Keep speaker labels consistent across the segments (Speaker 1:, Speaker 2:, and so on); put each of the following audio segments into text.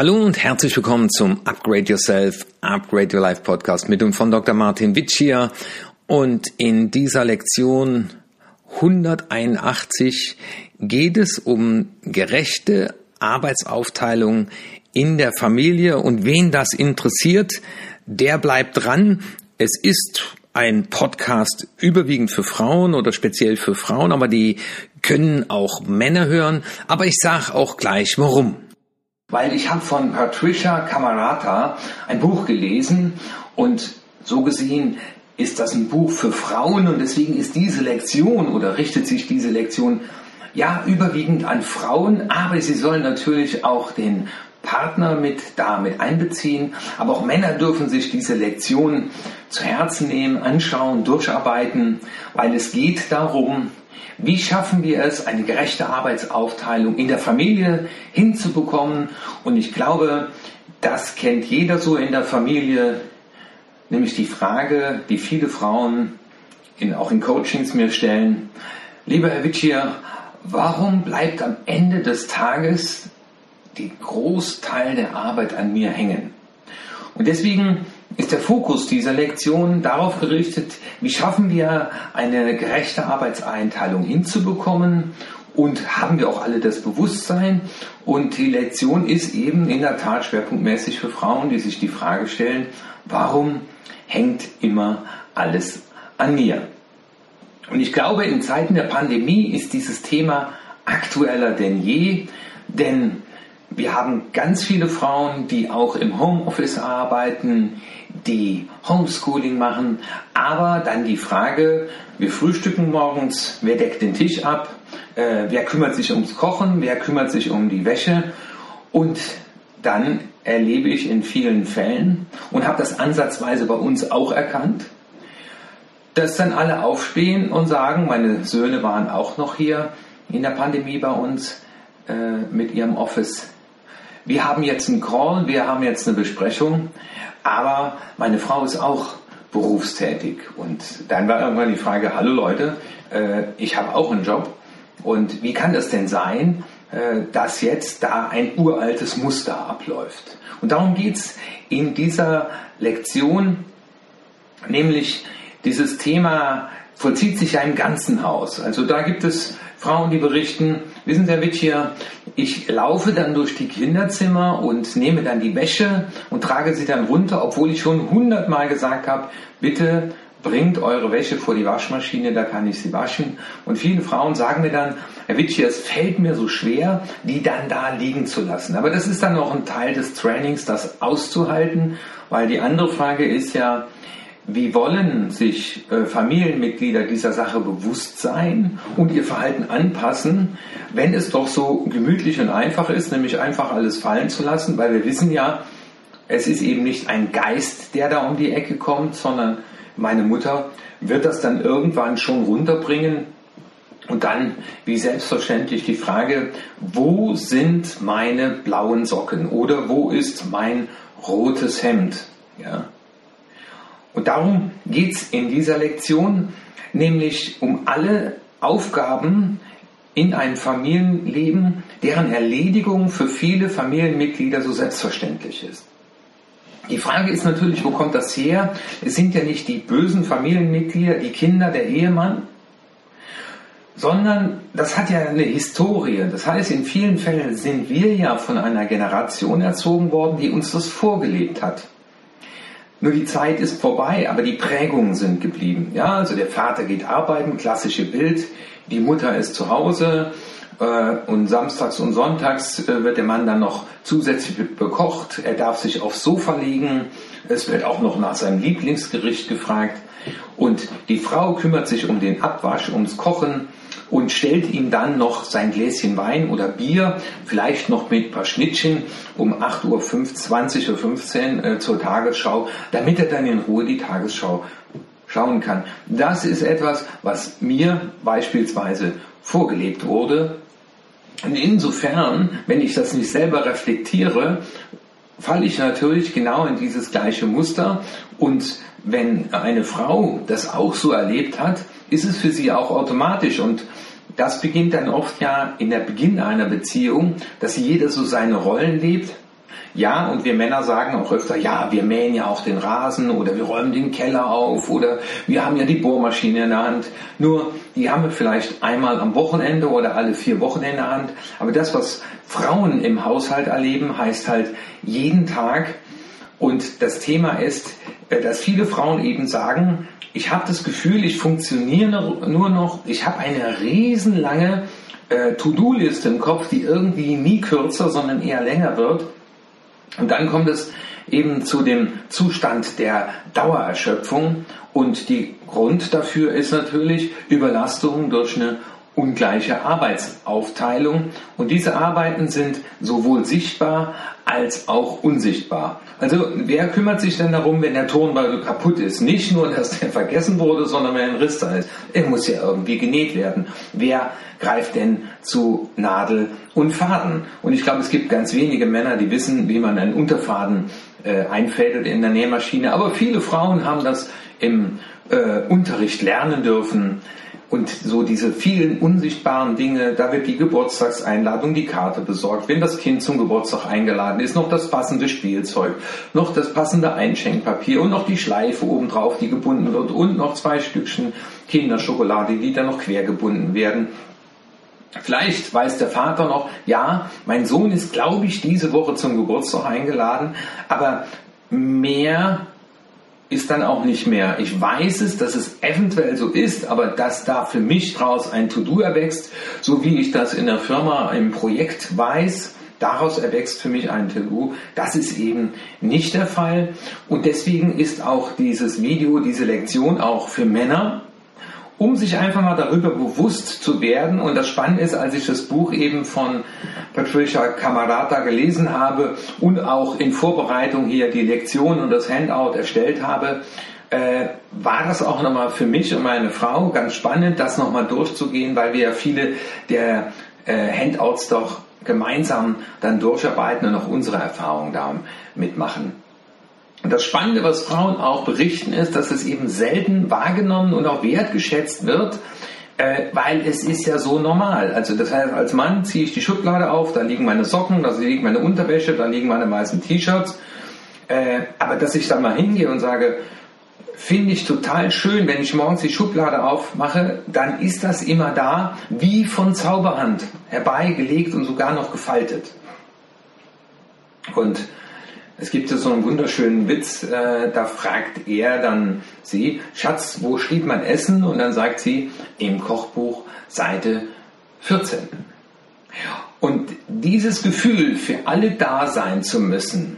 Speaker 1: Hallo und herzlich willkommen zum Upgrade Yourself, Upgrade Your Life Podcast mit und von Dr. Martin Witsch hier. Und in dieser Lektion 181 geht es um gerechte Arbeitsaufteilung in der Familie und wen das interessiert, der bleibt dran. Es ist ein Podcast überwiegend für Frauen oder speziell für Frauen, aber die können auch Männer hören. Aber ich sage auch gleich warum weil ich habe von Patricia Camarata ein Buch gelesen und so gesehen ist das ein Buch für Frauen und deswegen ist diese Lektion oder richtet sich diese Lektion ja überwiegend an Frauen, aber sie sollen natürlich auch den Partner mit damit einbeziehen, aber auch Männer dürfen sich diese Lektion zu Herzen nehmen, anschauen, durcharbeiten, weil es geht darum, wie schaffen wir es, eine gerechte Arbeitsaufteilung in der Familie hinzubekommen? Und ich glaube, das kennt jeder so in der Familie, nämlich die Frage, die viele Frauen in, auch in Coachings mir stellen. Lieber Herr Witschier, warum bleibt am Ende des Tages die Großteil der Arbeit an mir hängen? Und deswegen ist der Fokus dieser Lektion darauf gerichtet, wie schaffen wir eine gerechte Arbeitseinteilung hinzubekommen und haben wir auch alle das Bewusstsein. Und die Lektion ist eben in der Tat schwerpunktmäßig für Frauen, die sich die Frage stellen, warum hängt immer alles an mir? Und ich glaube, in Zeiten der Pandemie ist dieses Thema aktueller denn je, denn wir haben ganz viele Frauen, die auch im Homeoffice arbeiten, die Homeschooling machen, aber dann die Frage, wir frühstücken morgens, wer deckt den Tisch ab, äh, wer kümmert sich ums Kochen, wer kümmert sich um die Wäsche? Und dann erlebe ich in vielen Fällen und habe das ansatzweise bei uns auch erkannt, dass dann alle aufstehen und sagen, meine Söhne waren auch noch hier in der Pandemie bei uns äh, mit ihrem Office wir haben jetzt einen Call, wir haben jetzt eine Besprechung, aber meine Frau ist auch berufstätig. Und dann war irgendwann die Frage, hallo Leute, äh, ich habe auch einen Job. Und wie kann das denn sein, äh, dass jetzt da ein uraltes Muster abläuft? Und darum geht es in dieser Lektion, nämlich dieses Thema vollzieht sich ja im ganzen Haus. Also da gibt es Frauen, die berichten, wissen Sie, Herr Wittier, ich laufe dann durch die Kinderzimmer und nehme dann die Wäsche und trage sie dann runter, obwohl ich schon hundertmal gesagt habe, bitte bringt eure Wäsche vor die Waschmaschine, da kann ich sie waschen. Und viele Frauen sagen mir dann, Herr Witschi, es fällt mir so schwer, die dann da liegen zu lassen. Aber das ist dann auch ein Teil des Trainings, das auszuhalten, weil die andere Frage ist ja, wie wollen sich äh, Familienmitglieder dieser Sache bewusst sein und ihr Verhalten anpassen, wenn es doch so gemütlich und einfach ist, nämlich einfach alles fallen zu lassen, weil wir wissen ja, es ist eben nicht ein Geist, der da um die Ecke kommt, sondern meine Mutter wird das dann irgendwann schon runterbringen. Und dann, wie selbstverständlich, die Frage, wo sind meine blauen Socken oder wo ist mein rotes Hemd? Ja. Und darum geht es in dieser Lektion, nämlich um alle Aufgaben in einem Familienleben, deren Erledigung für viele Familienmitglieder so selbstverständlich ist. Die Frage ist natürlich, wo kommt das her? Es sind ja nicht die bösen Familienmitglieder, die Kinder, der Ehemann, sondern das hat ja eine Historie. Das heißt, in vielen Fällen sind wir ja von einer Generation erzogen worden, die uns das vorgelebt hat. Nur die Zeit ist vorbei, aber die Prägungen sind geblieben. Ja, also der Vater geht arbeiten, klassische Bild, die Mutter ist zu Hause äh, und samstags und sonntags äh, wird der Mann dann noch zusätzlich bekocht. Er darf sich aufs Sofa legen. Es wird auch noch nach seinem Lieblingsgericht gefragt. Und die Frau kümmert sich um den Abwasch, ums Kochen und stellt ihm dann noch sein Gläschen Wein oder Bier, vielleicht noch mit ein paar Schnittchen um 8 Uhr, 20 Uhr 15 äh, zur Tagesschau, damit er dann in Ruhe die Tagesschau schauen kann. Das ist etwas, was mir beispielsweise vorgelebt wurde. Und insofern, wenn ich das nicht selber reflektiere, falle ich natürlich genau in dieses gleiche Muster. Und wenn eine Frau das auch so erlebt hat, ist es für sie auch automatisch. Und das beginnt dann oft ja in der Beginn einer Beziehung, dass jeder so seine Rollen lebt. Ja, und wir Männer sagen auch öfter, ja, wir mähen ja auch den Rasen oder wir räumen den Keller auf oder wir haben ja die Bohrmaschine in der Hand. Nur, die haben wir vielleicht einmal am Wochenende oder alle vier Wochen in der Hand. Aber das, was Frauen im Haushalt erleben, heißt halt jeden Tag. Und das Thema ist, äh, dass viele Frauen eben sagen, ich habe das Gefühl, ich funktioniere nur noch, ich habe eine riesenlange äh, To-Do-Liste im Kopf, die irgendwie nie kürzer, sondern eher länger wird. Und dann kommt es eben zu dem Zustand der Dauererschöpfung. Und die Grund dafür ist natürlich Überlastung durch eine ungleiche Arbeitsaufteilung. Und diese Arbeiten sind sowohl sichtbar als auch unsichtbar. Also wer kümmert sich denn darum, wenn der Tonball kaputt ist? Nicht nur, dass der vergessen wurde, sondern wenn ein Riss da ist. Er muss ja irgendwie genäht werden. Wer greift denn zu Nadel und Faden? Und ich glaube, es gibt ganz wenige Männer, die wissen, wie man einen Unterfaden äh, einfädelt in der Nähmaschine. Aber viele Frauen haben das im äh, Unterricht lernen dürfen. Und so diese vielen unsichtbaren Dinge, da wird die Geburtstagseinladung, die Karte besorgt, wenn das Kind zum Geburtstag eingeladen ist, noch das passende Spielzeug, noch das passende Einschenkpapier und noch die Schleife obendrauf, die gebunden wird und noch zwei Stückchen Kinderschokolade, die dann noch quer gebunden werden. Vielleicht weiß der Vater noch, ja, mein Sohn ist, glaube ich, diese Woche zum Geburtstag eingeladen, aber mehr ist dann auch nicht mehr, ich weiß es, dass es eventuell so ist, aber dass da für mich draus ein To-Do erwächst, so wie ich das in der Firma im Projekt weiß, daraus erwächst für mich ein To-Do, das ist eben nicht der Fall. Und deswegen ist auch dieses Video, diese Lektion auch für Männer, um sich einfach mal darüber bewusst zu werden. Und das Spannende ist, als ich das Buch eben von Patricia Camarata gelesen habe und auch in Vorbereitung hier die Lektion und das Handout erstellt habe, äh, war das auch nochmal für mich und meine Frau ganz spannend, das nochmal durchzugehen, weil wir ja viele der äh, Handouts doch gemeinsam dann durcharbeiten und auch unsere Erfahrungen da mitmachen. Und das Spannende, was Frauen auch berichten, ist, dass es eben selten wahrgenommen und auch wertgeschätzt wird, äh, weil es ist ja so normal. Also das heißt, als Mann ziehe ich die Schublade auf, da liegen meine Socken, da liegt meine Unterwäsche, da liegen meine weißen T-Shirts. Äh, aber dass ich dann mal hingehe und sage, finde ich total schön, wenn ich morgens die Schublade aufmache, dann ist das immer da, wie von Zauberhand herbeigelegt und sogar noch gefaltet. Und es gibt so einen wunderschönen Witz, äh, da fragt er dann sie, Schatz, wo steht mein Essen? Und dann sagt sie, im Kochbuch Seite 14. Und dieses Gefühl, für alle da sein zu müssen,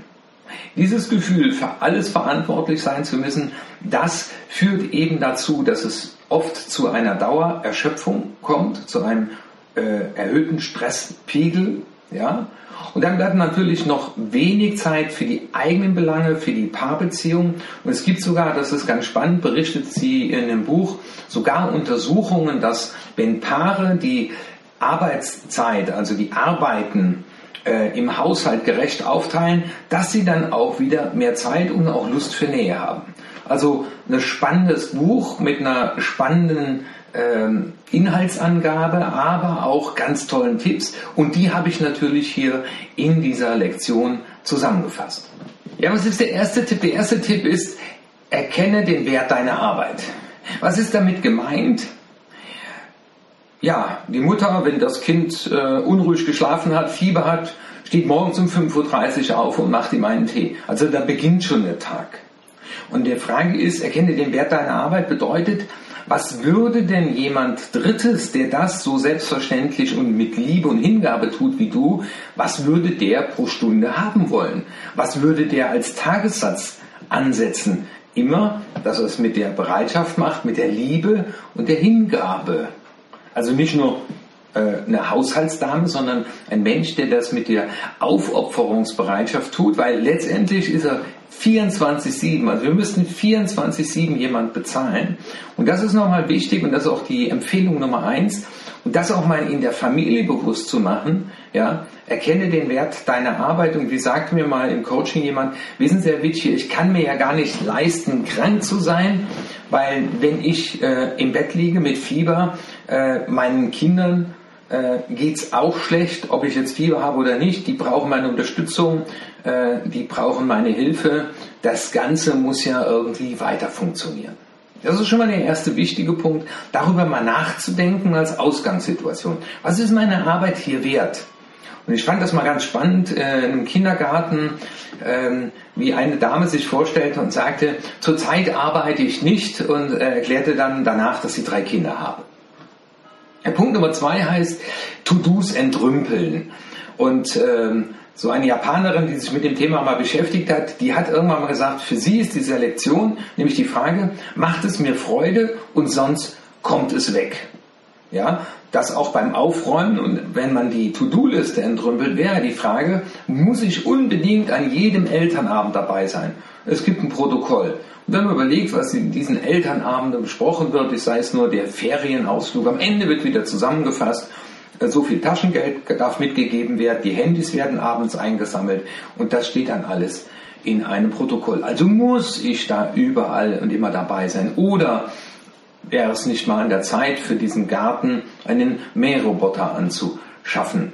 Speaker 1: dieses Gefühl, für alles verantwortlich sein zu müssen, das führt eben dazu, dass es oft zu einer Dauererschöpfung kommt, zu einem äh, erhöhten Stresspegel, ja, und dann bleibt natürlich noch wenig Zeit für die eigenen Belange, für die Paarbeziehung. Und es gibt sogar, das ist ganz spannend, berichtet sie in dem Buch, sogar Untersuchungen, dass wenn Paare die Arbeitszeit, also die Arbeiten äh, im Haushalt gerecht aufteilen, dass sie dann auch wieder mehr Zeit und auch Lust für Nähe haben. Also ein spannendes Buch mit einer spannenden ähm, Inhaltsangabe, aber auch ganz tollen Tipps. Und die habe ich natürlich hier in dieser Lektion zusammengefasst. Ja, was ist der erste Tipp? Der erste Tipp ist, erkenne den Wert deiner Arbeit. Was ist damit gemeint? Ja, die Mutter, wenn das Kind äh, unruhig geschlafen hat, Fieber hat, steht morgens um 5.30 Uhr auf und macht ihm einen Tee. Also da beginnt schon der Tag. Und die Frage ist, erkenne den Wert deiner Arbeit bedeutet, was würde denn jemand Drittes, der das so selbstverständlich und mit Liebe und Hingabe tut wie du, was würde der pro Stunde haben wollen? Was würde der als Tagessatz ansetzen? Immer, dass er es mit der Bereitschaft macht, mit der Liebe und der Hingabe. Also nicht nur äh, eine Haushaltsdame, sondern ein Mensch, der das mit der Aufopferungsbereitschaft tut, weil letztendlich ist er 24-7, also wir müssten 24-7 jemand bezahlen. Und das ist nochmal wichtig und das ist auch die Empfehlung Nummer eins. Und das auch mal in der Familie bewusst zu machen, ja, erkenne den Wert deiner Arbeit und wie sagte mir mal im Coaching jemand, wissen Sie, Herr Witsch, ich kann mir ja gar nicht leisten, krank zu sein, weil wenn ich äh, im Bett liege mit Fieber, äh, meinen Kindern äh, geht es auch schlecht, ob ich jetzt Fieber habe oder nicht. Die brauchen meine Unterstützung, äh, die brauchen meine Hilfe. Das Ganze muss ja irgendwie weiter funktionieren. Das ist schon mal der erste wichtige Punkt, darüber mal nachzudenken als Ausgangssituation. Was ist meine Arbeit hier wert? Und ich fand das mal ganz spannend äh, im Kindergarten, ähm, wie eine Dame sich vorstellte und sagte, zurzeit arbeite ich nicht und äh, erklärte dann danach, dass sie drei Kinder habe. Punkt Nummer zwei heißt To-Dos entrümpeln. Und ähm, so eine Japanerin, die sich mit dem Thema mal beschäftigt hat, die hat irgendwann mal gesagt, für sie ist diese Lektion nämlich die Frage, macht es mir Freude und sonst kommt es weg. Ja, das auch beim Aufräumen und wenn man die To-Do-Liste entrümpelt, wäre die Frage, muss ich unbedingt an jedem Elternabend dabei sein? Es gibt ein Protokoll. Und wenn man überlegt, was in diesen Elternabenden besprochen wird, sei es nur der Ferienausflug, am Ende wird wieder zusammengefasst, äh, so viel Taschengeld darf mitgegeben werden, die Handys werden abends eingesammelt und das steht dann alles in einem Protokoll. Also muss ich da überall und immer dabei sein. Oder wäre es nicht mal an der Zeit, für diesen Garten einen Mähroboter anzuschaffen.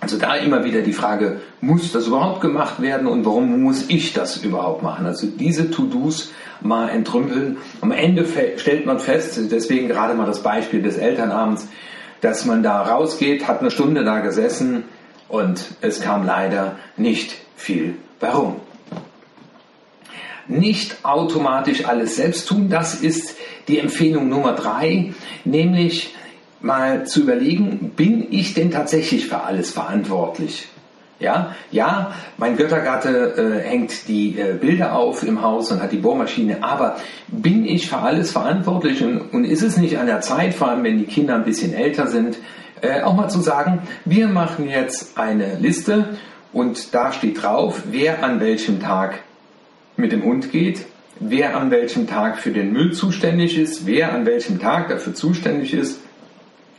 Speaker 1: Also da immer wieder die Frage, muss das überhaupt gemacht werden und warum muss ich das überhaupt machen? Also diese To-Dos mal entrümpeln. Am Ende stellt man fest, deswegen gerade mal das Beispiel des Elternabends, dass man da rausgeht, hat eine Stunde da gesessen und es kam leider nicht viel Warum? Nicht automatisch alles selbst tun, das ist die Empfehlung Nummer drei, nämlich mal zu überlegen, bin ich denn tatsächlich für alles verantwortlich? Ja, ja, mein Göttergatte äh, hängt die äh, Bilder auf im Haus und hat die Bohrmaschine, aber bin ich für alles verantwortlich und, und ist es nicht an der Zeit, vor allem wenn die Kinder ein bisschen älter sind, äh, auch mal zu sagen, wir machen jetzt eine Liste und da steht drauf, wer an welchem Tag mit dem Hund geht, wer an welchem Tag für den Müll zuständig ist, wer an welchem Tag dafür zuständig ist,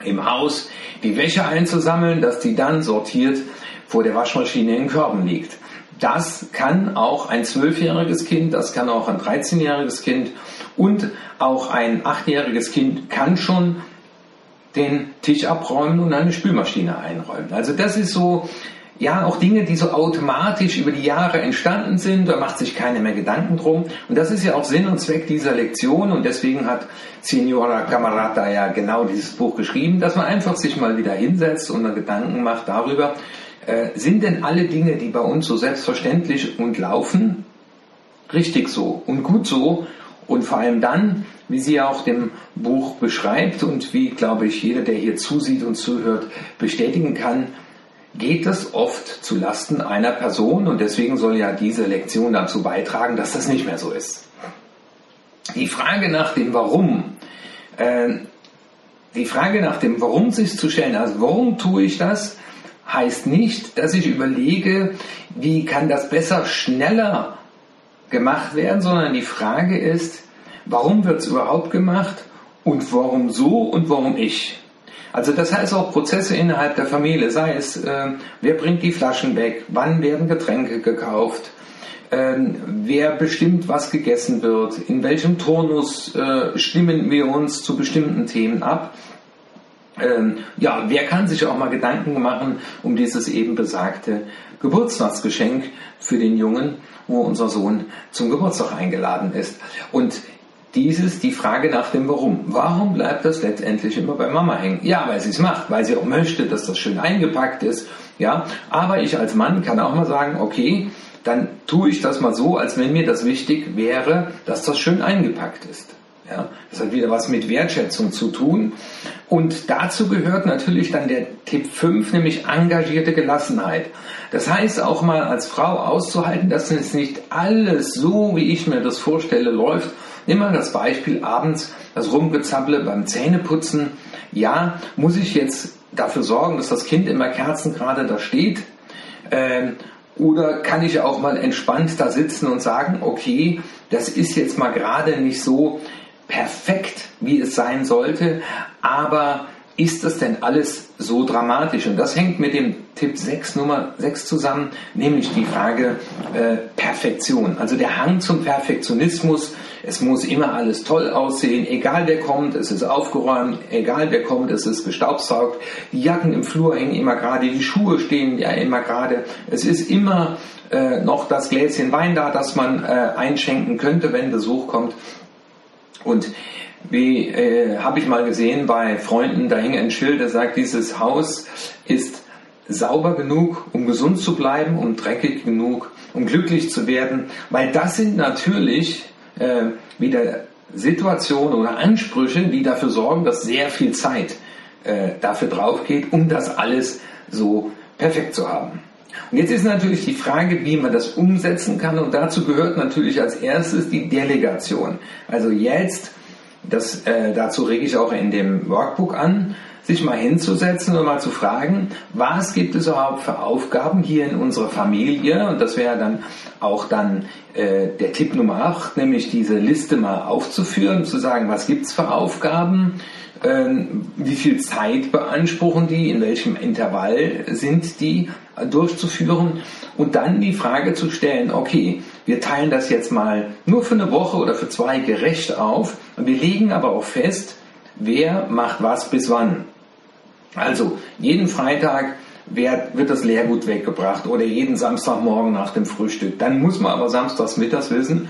Speaker 1: im Haus die Wäsche einzusammeln, dass die dann sortiert vor der Waschmaschine in Körben liegt. Das kann auch ein zwölfjähriges Kind, das kann auch ein 13-jähriges Kind und auch ein achtjähriges Kind kann schon den Tisch abräumen und eine Spülmaschine einräumen. Also das ist so ja, auch Dinge, die so automatisch über die Jahre entstanden sind, da macht sich keiner mehr Gedanken drum. Und das ist ja auch Sinn und Zweck dieser Lektion und deswegen hat Signora Camarata ja genau dieses Buch geschrieben, dass man einfach sich mal wieder hinsetzt und dann Gedanken macht darüber, äh, sind denn alle Dinge, die bei uns so selbstverständlich und laufen, richtig so und gut so und vor allem dann, wie sie ja auch dem Buch beschreibt und wie, glaube ich, jeder, der hier zusieht und zuhört, bestätigen kann, geht es oft zu Lasten einer Person und deswegen soll ja diese Lektion dazu beitragen, dass das nicht mehr so ist. Die Frage nach dem Warum, äh, die Frage nach dem Warum sich zu stellen, also warum tue ich das, heißt nicht, dass ich überlege, wie kann das besser, schneller gemacht werden, sondern die Frage ist, warum wird es überhaupt gemacht und warum so und warum ich. Also das heißt auch Prozesse innerhalb der Familie, sei es, äh, wer bringt die Flaschen weg, wann werden Getränke gekauft, äh, wer bestimmt, was gegessen wird, in welchem Turnus äh, stimmen wir uns zu bestimmten Themen ab. Ähm, ja, wer kann sich auch mal Gedanken machen um dieses eben besagte Geburtstagsgeschenk für den Jungen, wo unser Sohn zum Geburtstag eingeladen ist. Und dieses die Frage nach dem Warum. Warum bleibt das letztendlich immer bei Mama hängen? Ja, weil sie es macht, weil sie auch möchte, dass das schön eingepackt ist. Ja, aber ich als Mann kann auch mal sagen, okay, dann tue ich das mal so, als wenn mir das wichtig wäre, dass das schön eingepackt ist. Ja, das hat wieder was mit Wertschätzung zu tun. Und dazu gehört natürlich dann der Tipp 5, nämlich engagierte Gelassenheit. Das heißt auch mal als Frau auszuhalten, dass es nicht alles so, wie ich mir das vorstelle, läuft, Nimm mal das Beispiel abends, das Rumgezapple beim Zähneputzen. Ja, muss ich jetzt dafür sorgen, dass das Kind immer kerzengerade da steht? Ähm, oder kann ich auch mal entspannt da sitzen und sagen, okay, das ist jetzt mal gerade nicht so perfekt, wie es sein sollte, aber ist das denn alles so dramatisch? Und das hängt mit dem Tipp 6 Nummer 6 zusammen, nämlich die Frage äh, Perfektion. Also der Hang zum Perfektionismus. Es muss immer alles toll aussehen, egal wer kommt, es ist aufgeräumt, egal wer kommt, es ist gestaubsaugt. Die Jacken im Flur hängen immer gerade, die Schuhe stehen ja immer gerade. Es ist immer äh, noch das Gläschen Wein da, das man äh, einschenken könnte, wenn Besuch kommt. Und wie äh, habe ich mal gesehen bei Freunden, da hing ein Schild, der sagt, dieses Haus ist sauber genug, um gesund zu bleiben, um dreckig genug, um glücklich zu werden, weil das sind natürlich äh, wieder Situationen oder Ansprüche, die dafür sorgen, dass sehr viel Zeit äh, dafür drauf geht, um das alles so perfekt zu haben. Und jetzt ist natürlich die Frage, wie man das umsetzen kann und dazu gehört natürlich als erstes die Delegation. Also jetzt das, äh, dazu rege ich auch in dem Workbook an, sich mal hinzusetzen und mal zu fragen, was gibt es überhaupt für Aufgaben hier in unserer Familie? Und das wäre dann auch dann äh, der Tipp Nummer 8, nämlich diese Liste mal aufzuführen, zu sagen, was gibt es für Aufgaben? Ähm, wie viel Zeit beanspruchen die, in welchem Intervall sind die durchzuführen und dann die Frage zu stellen, okay, wir teilen das jetzt mal nur für eine Woche oder für zwei gerecht auf und wir legen aber auch fest, wer macht was bis wann. Also jeden Freitag wird das Leergut weggebracht oder jeden Samstagmorgen nach dem Frühstück. Dann muss man aber samstags mittags wissen,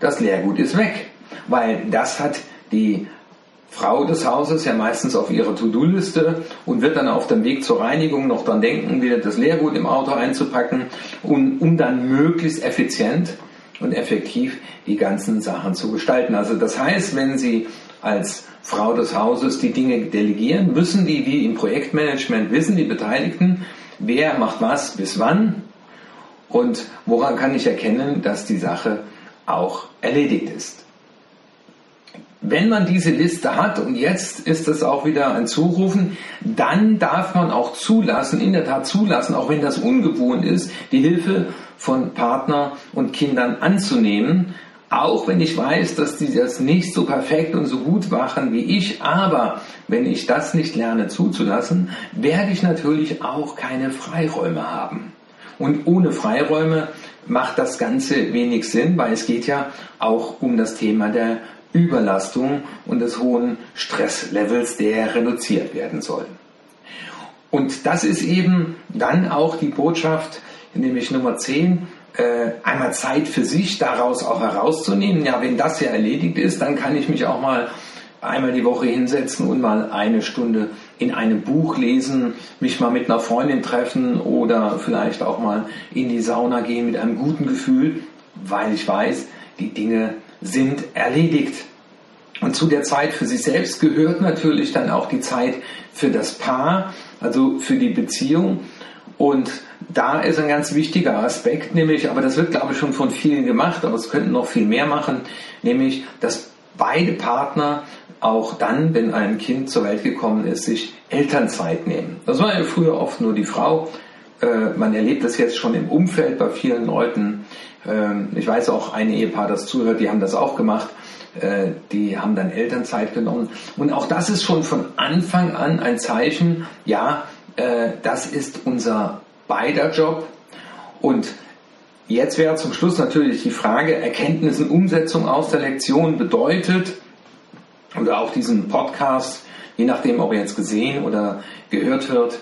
Speaker 1: das Leergut ist weg, weil das hat die Frau des Hauses ja meistens auf ihrer To-Do-Liste und wird dann auf dem Weg zur Reinigung noch dann denken, wieder das Leergut im Auto einzupacken, um, um dann möglichst effizient und effektiv die ganzen Sachen zu gestalten. Also das heißt, wenn Sie als Frau des Hauses die Dinge delegieren, müssen die wie im Projektmanagement wissen, die Beteiligten, wer macht was bis wann und woran kann ich erkennen, dass die Sache auch erledigt ist wenn man diese Liste hat, und jetzt ist es auch wieder ein Zurufen, dann darf man auch zulassen, in der Tat zulassen, auch wenn das ungewohnt ist, die Hilfe von Partner und Kindern anzunehmen, auch wenn ich weiß, dass die das nicht so perfekt und so gut machen wie ich, aber wenn ich das nicht lerne zuzulassen, werde ich natürlich auch keine Freiräume haben. Und ohne Freiräume macht das Ganze wenig Sinn, weil es geht ja auch um das Thema der Überlastung und des hohen Stresslevels, der reduziert werden soll. Und das ist eben dann auch die Botschaft, nämlich Nummer 10, äh, einmal Zeit für sich daraus auch herauszunehmen. Ja, wenn das ja erledigt ist, dann kann ich mich auch mal einmal die Woche hinsetzen und mal eine Stunde in einem Buch lesen, mich mal mit einer Freundin treffen oder vielleicht auch mal in die Sauna gehen mit einem guten Gefühl, weil ich weiß, die Dinge sind erledigt. Und zu der Zeit für sich selbst gehört natürlich dann auch die Zeit für das Paar, also für die Beziehung. Und da ist ein ganz wichtiger Aspekt, nämlich, aber das wird glaube ich schon von vielen gemacht, aber es könnten noch viel mehr machen, nämlich, dass beide Partner auch dann, wenn ein Kind zur Welt gekommen ist, sich Elternzeit nehmen. Das war ja früher oft nur die Frau. Äh, man erlebt das jetzt schon im Umfeld bei vielen Leuten. Ähm, ich weiß auch, ein Ehepaar, das zuhört, die haben das auch gemacht. Äh, die haben dann Elternzeit genommen. Und auch das ist schon von Anfang an ein Zeichen, ja, äh, das ist unser beider Job. Und jetzt wäre zum Schluss natürlich die Frage, Erkenntnis und Umsetzung aus der Lektion bedeutet, oder auch diesen Podcast, je nachdem, ob er jetzt gesehen oder gehört wird,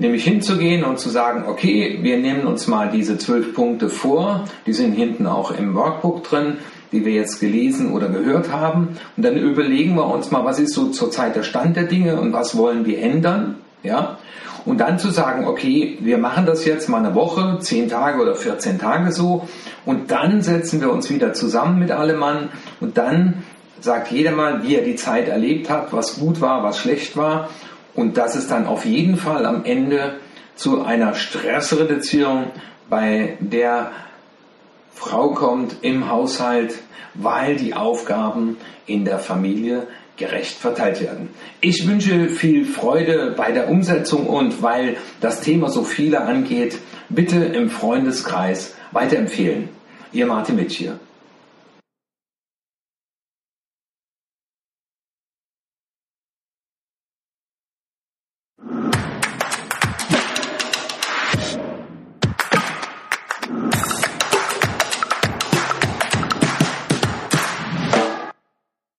Speaker 1: nämlich hinzugehen und zu sagen, okay, wir nehmen uns mal diese zwölf Punkte vor, die sind hinten auch im Workbook drin, die wir jetzt gelesen oder gehört haben, und dann überlegen wir uns mal, was ist so zurzeit der Stand der Dinge und was wollen wir ändern, ja, und dann zu sagen, okay, wir machen das jetzt mal eine Woche, zehn Tage oder 14 Tage so, und dann setzen wir uns wieder zusammen mit allem Mann und dann sagt jeder mal, wie er die Zeit erlebt hat, was gut war, was schlecht war, und dass es dann auf jeden Fall am Ende zu einer Stressreduzierung bei der Frau kommt im Haushalt, weil die Aufgaben in der Familie gerecht verteilt werden. Ich wünsche viel Freude bei der Umsetzung und weil das Thema so viele angeht, bitte im Freundeskreis weiterempfehlen. Ihr Martin Mitsch hier.